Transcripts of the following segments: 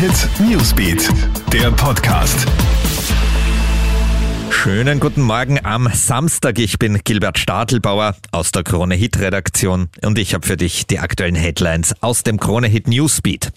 Hit Newsbeat, der Podcast. Schönen guten Morgen am Samstag. Ich bin Gilbert Stadelbauer aus der Krone Hit Redaktion und ich habe für dich die aktuellen Headlines aus dem Krone Hit Newsbeat.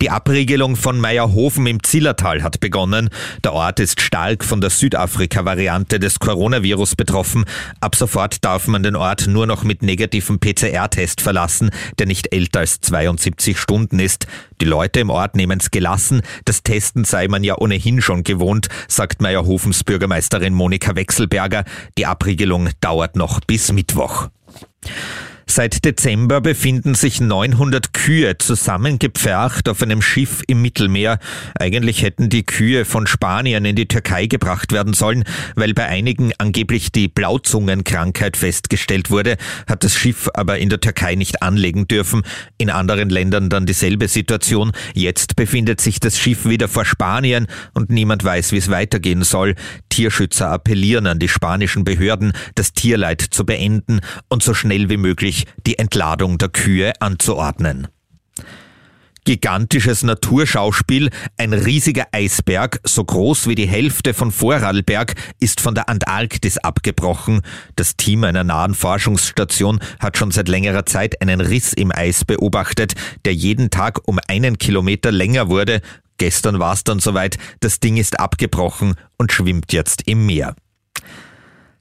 Die Abriegelung von Meierhofen im Zillertal hat begonnen. Der Ort ist stark von der Südafrika-Variante des Coronavirus betroffen. Ab sofort darf man den Ort nur noch mit negativem PCR-Test verlassen, der nicht älter als 72 Stunden ist. Die Leute im Ort nehmen es gelassen. Das Testen sei man ja ohnehin schon gewohnt, sagt Meierhofens Bürgermeisterin Monika Wechselberger. Die Abriegelung dauert noch bis Mittwoch. Seit Dezember befinden sich 900 Kühe zusammengepfercht auf einem Schiff im Mittelmeer. Eigentlich hätten die Kühe von Spanien in die Türkei gebracht werden sollen, weil bei einigen angeblich die Blauzungenkrankheit festgestellt wurde, hat das Schiff aber in der Türkei nicht anlegen dürfen. In anderen Ländern dann dieselbe Situation. Jetzt befindet sich das Schiff wieder vor Spanien und niemand weiß, wie es weitergehen soll. Tierschützer appellieren an die spanischen Behörden, das Tierleid zu beenden und so schnell wie möglich die Entladung der Kühe anzuordnen. Gigantisches Naturschauspiel, ein riesiger Eisberg, so groß wie die Hälfte von Vorarlberg, ist von der Antarktis abgebrochen. Das Team einer nahen Forschungsstation hat schon seit längerer Zeit einen Riss im Eis beobachtet, der jeden Tag um einen Kilometer länger wurde. Gestern war es dann soweit, das Ding ist abgebrochen und schwimmt jetzt im Meer.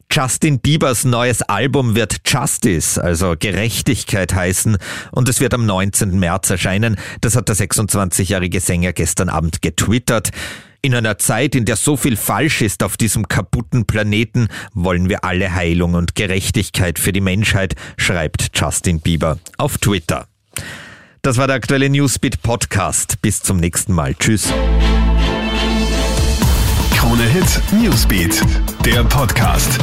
Justin Biebers neues Album wird Justice, also Gerechtigkeit heißen und es wird am 19. März erscheinen. Das hat der 26-jährige Sänger gestern Abend getwittert. In einer Zeit, in der so viel falsch ist auf diesem kaputten Planeten, wollen wir alle Heilung und Gerechtigkeit für die Menschheit, schreibt Justin Bieber auf Twitter. Das war der aktuelle Newsbeat Podcast. Bis zum nächsten Mal. Tschüss. Krone Hit Newsbeat, der Podcast.